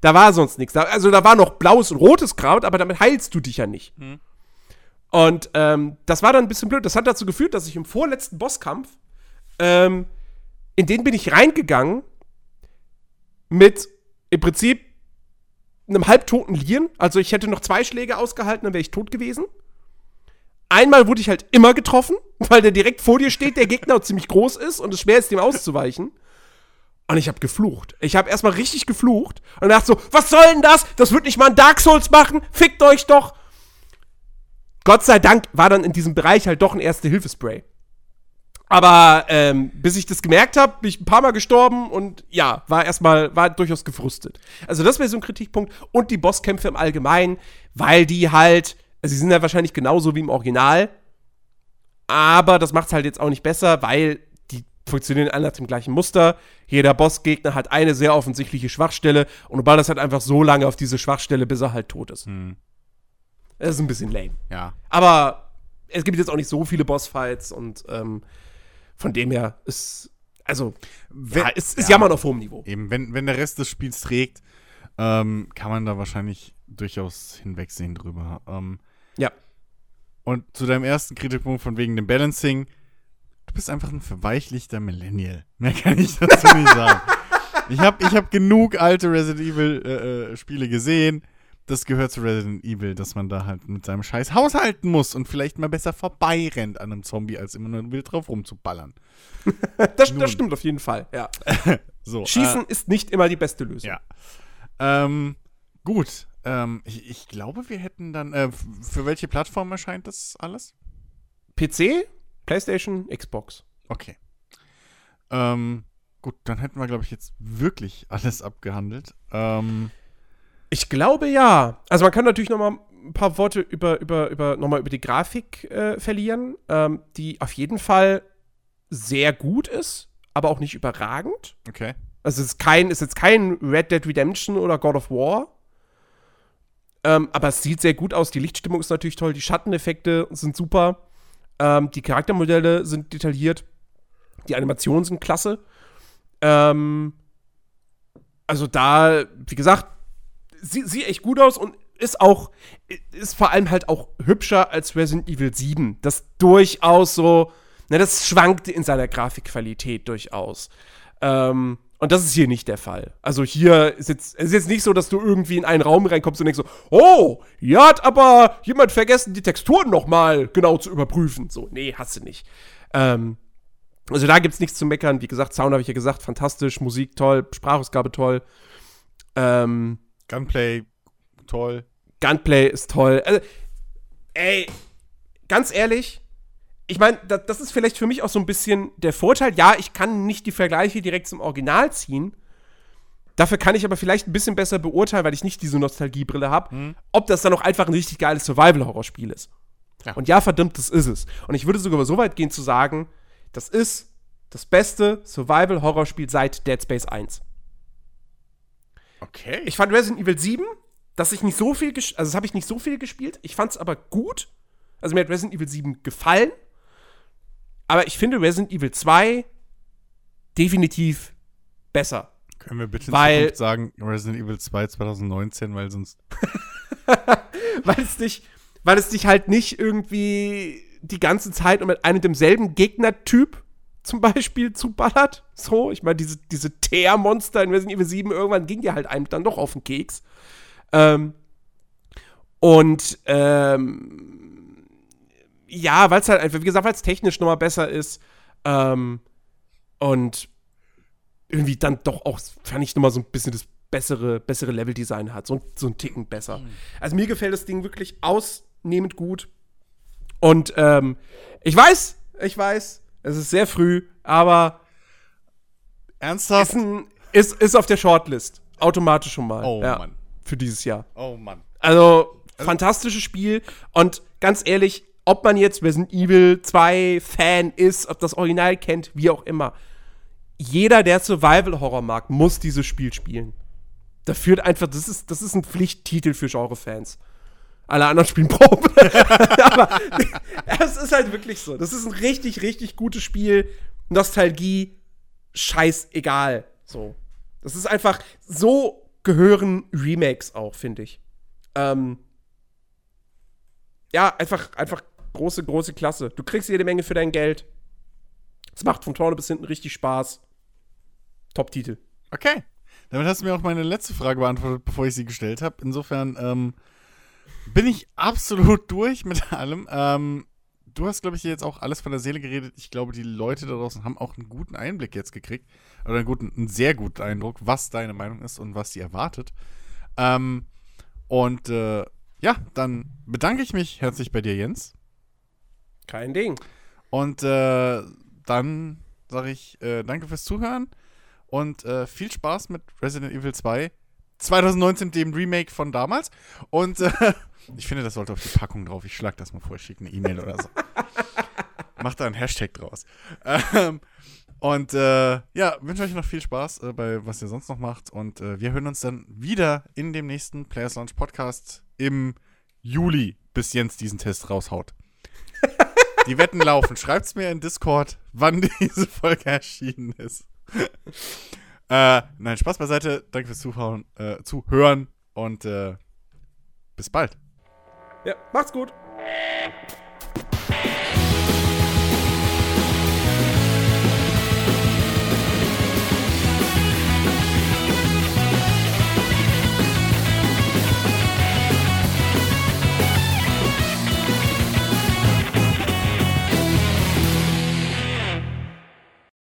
Da war sonst nichts. Also da war noch blaues und rotes Kraut, aber damit heilst du dich ja nicht. Und ähm, das war dann ein bisschen blöd. Das hat dazu geführt, dass ich im vorletzten Bosskampf, ähm, in den bin ich reingegangen mit im Prinzip einem halbtoten Lien. Also ich hätte noch zwei Schläge ausgehalten, dann wäre ich tot gewesen. Einmal wurde ich halt immer getroffen, weil der direkt vor dir steht, der Gegner ziemlich groß ist und es schwer ist, dem auszuweichen. Und ich habe geflucht. Ich habe erstmal richtig geflucht und dachte so, was soll denn das? Das wird nicht mal ein Dark Souls machen. Fickt euch doch. Gott sei Dank war dann in diesem Bereich halt doch ein Erste-Hilfe-Spray. Aber ähm, bis ich das gemerkt habe, bin ich ein paar Mal gestorben und ja, war erstmal, war durchaus gefrustet. Also das wäre so ein Kritikpunkt. Und die Bosskämpfe im Allgemeinen, weil die halt, also sie sind ja wahrscheinlich genauso wie im Original, aber das macht es halt jetzt auch nicht besser, weil die funktionieren alle nach dem gleichen Muster. Jeder Bossgegner hat eine sehr offensichtliche Schwachstelle und du ballerst halt einfach so lange auf diese Schwachstelle, bis er halt tot ist. Das ist ein bisschen lame. Ja. Aber es gibt jetzt auch nicht so viele Bossfights und ähm, von dem her ist, also, Wenn- ja, es ist ja. Jammern auf hohem Niveau. Eben, wenn, wenn der Rest des Spiels trägt, ähm, kann man da wahrscheinlich durchaus hinwegsehen drüber. Ähm, Ja. und zu deinem ersten Kritikpunkt von wegen dem Balancing, du bist einfach ein verweichlichter Millennial. Mehr kann ich dazu nicht sagen. Ich habe ich hab genug alte Resident Evil äh, äh, Spiele gesehen. Das gehört zu Resident Evil, dass man da halt mit seinem Scheiß haushalten muss und vielleicht mal besser vorbeirennt an einem Zombie, als immer nur wild drauf rumzuballern. Das, das stimmt auf jeden Fall, ja. So, Schießen ist nicht immer die beste Lösung. Ja. Ähm, gut. Ähm, ich, ich glaube, wir hätten dann. Äh, für welche Plattform erscheint das alles? PC, PlayStation, Xbox. Okay. Ähm, gut, dann hätten wir, glaube ich, jetzt wirklich alles abgehandelt. Ähm, Ich glaube ja. Also man kann natürlich noch mal ein paar Worte über, über, über, noch mal über die Grafik äh, verlieren, ähm, die auf jeden Fall sehr gut ist, aber auch nicht überragend. okay. Also es ist kein, ist jetzt kein Red Dead Redemption oder God of War. Ähm, aber es sieht sehr gut aus. Die Lichtstimmung ist natürlich toll, die Schatteneffekte sind super. Ähm, die Charaktermodelle sind detailliert. Die Animationen sind klasse. Ähm, also da, wie gesagt, sie, sieht echt gut aus und ist auch, ist vor allem halt auch hübscher als Resident Evil 7. Das durchaus so, ne, das schwankte in seiner Grafikqualität durchaus. Ähm, und das ist hier nicht der Fall. Also hier ist jetzt, ist jetzt nicht so, dass du irgendwie in einen Raum reinkommst und denkst so, oh, hier hat aber jemand vergessen, die Texturen noch mal genau zu überprüfen. So, nee, hast du nicht. Ähm, also da gibt's nichts zu meckern. Wie gesagt, Sound habe ich ja gesagt, fantastisch, Musik toll, Sprachausgabe toll. Ähm, Gunplay, toll. Gunplay ist toll. Also, ey, ganz ehrlich, ich meine, das, das ist vielleicht für mich auch so ein bisschen der Vorteil. Ja, ich kann nicht die Vergleiche direkt zum Original ziehen. Dafür kann ich aber vielleicht ein bisschen besser beurteilen, weil ich nicht diese Nostalgiebrille habe, ob das dann auch einfach ein richtig geiles Survival-Horror-Spiel ist. Ja. Und ja, verdammt, das ist es. Und ich würde sogar so weit gehen zu sagen, das ist das beste Survival-Horror-Spiel seit Dead Space 1. Okay. Ich fand Resident Evil 7, dass ich nicht so viel, also das habe ich nicht so viel gespielt. Ich fand es aber gut. Also mir hat Resident Evil 7 gefallen. Aber ich finde Resident Evil 2 definitiv besser. Können wir bitte Weil- sagen Resident Evil 2 2019, weil sonst. weil es dich, weil es dich halt nicht irgendwie die ganze Zeit und mit einem und demselben Gegnertyp zum Beispiel zuballert. So, ich meine, diese, diese Teermonster in Resident Evil 7, irgendwann ging dir halt einem dann doch auf den Keks. Ähm, und ähm, ja, weil es halt einfach, wie gesagt, weil es technisch nochmal besser ist. Ähm, und irgendwie dann doch auch, fand ich nochmal so ein bisschen das bessere, bessere Level-Design hat. So, so ein Ticken besser. Mhm. Also mir gefällt das Ding wirklich ausnehmend gut. Und ähm, ich weiß, ich weiß, es ist sehr früh, aber ernsthaft ist, ein, ist, ist auf der Shortlist. Automatisch schon mal. Oh ja, Mann. Für dieses Jahr. Oh Mann. Also, fantastisches Spiel. Und ganz ehrlich, ob man jetzt Resident Evil 2 Fan ist, ob das Original kennt, wie auch immer. Jeder, der Survival-Horror mag, muss dieses Spiel spielen. Da führt einfach, das ist, das ist ein Pflichttitel für Genre-Fans. Alle anderen spielen Probe. Aber es ist halt wirklich so. Das ist ein richtig, richtig gutes Spiel. Nostalgie, scheißegal. So. Das ist einfach, so gehören Remakes auch, finde ich. Ähm, ja, einfach, einfach große, große Klasse. Du kriegst jede Menge für dein Geld. Es macht von vorne bis hinten richtig Spaß. Top-Titel. Okay. Damit hast du mir auch meine letzte Frage beantwortet, bevor ich sie gestellt habe. Insofern ähm, bin ich absolut durch mit allem. Ähm, du hast, glaube ich, jetzt auch alles von der Seele geredet. Ich glaube, die Leute da draußen haben auch einen guten Einblick jetzt gekriegt. Oder einen, guten, einen sehr guten Eindruck, was deine Meinung ist und was sie erwartet. Ähm, und äh, ja, dann bedanke ich mich herzlich bei dir, Jens. Kein Ding. Und äh, dann sage ich äh, danke fürs Zuhören und äh, viel Spaß mit Resident Evil 2. 2019 dem Remake von damals. Und äh, ich finde, das sollte auf die Packung drauf. Ich schlag das mal vor, ich schicke eine E-Mail oder so. Mach da einen Hashtag draus. Ähm, und äh, ja, wünsche euch noch viel Spaß äh, bei was ihr sonst noch macht. Und äh, wir hören uns dann wieder in dem nächsten Players Launch Podcast im Juli, bis Jens diesen Test raushaut. Die Wetten laufen. Schreibt's mir in Discord, wann diese Folge erschienen ist. äh, nein, Spaß beiseite. Danke fürs Zuhören, äh, Zuhören und äh, bis bald. Ja, macht's gut.